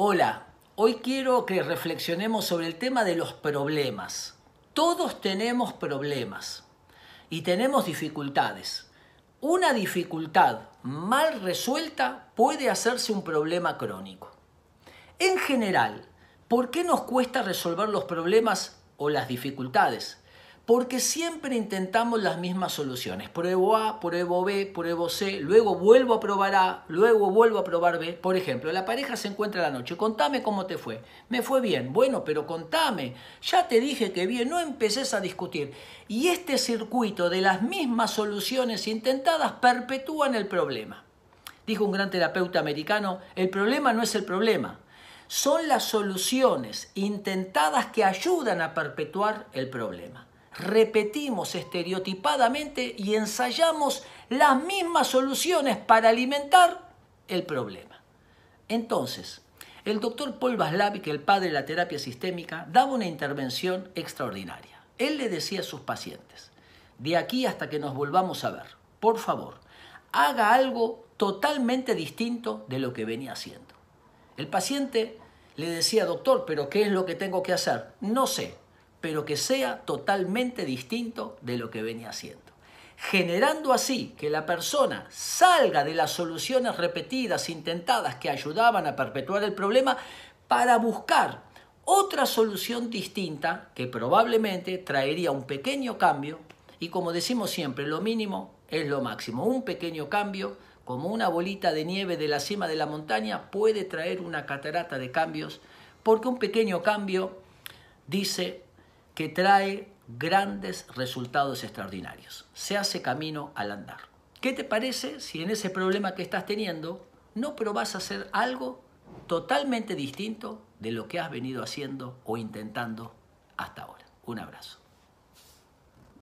Hola, hoy quiero que reflexionemos sobre el tema de los problemas. Todos tenemos problemas y tenemos dificultades. Una dificultad mal resuelta puede hacerse un problema crónico. En general, ¿por qué nos cuesta resolver los problemas o las dificultades? Porque siempre intentamos las mismas soluciones. Pruebo A, pruebo B, pruebo C, luego vuelvo a probar A, luego vuelvo a probar B. Por ejemplo, la pareja se encuentra la noche, contame cómo te fue. Me fue bien, bueno, pero contame, ya te dije que bien, no empeces a discutir. Y este circuito de las mismas soluciones intentadas perpetúan el problema. Dijo un gran terapeuta americano, el problema no es el problema, son las soluciones intentadas que ayudan a perpetuar el problema repetimos estereotipadamente y ensayamos las mismas soluciones para alimentar el problema. Entonces, el doctor Paul Vaslavic, el padre de la terapia sistémica, daba una intervención extraordinaria. Él le decía a sus pacientes, de aquí hasta que nos volvamos a ver, por favor, haga algo totalmente distinto de lo que venía haciendo. El paciente le decía, doctor, pero ¿qué es lo que tengo que hacer? No sé, pero que sea totalmente distinto de lo que venía haciendo. Generando así que la persona salga de las soluciones repetidas, intentadas, que ayudaban a perpetuar el problema, para buscar otra solución distinta que probablemente traería un pequeño cambio y como decimos siempre, lo mínimo es lo máximo. Un pequeño cambio, como una bolita de nieve de la cima de la montaña, puede traer una catarata de cambios, porque un pequeño cambio dice que trae grandes resultados extraordinarios. Se hace camino al andar. ¿Qué te parece si en ese problema que estás teniendo no probás a hacer algo totalmente distinto de lo que has venido haciendo o intentando hasta ahora? Un abrazo.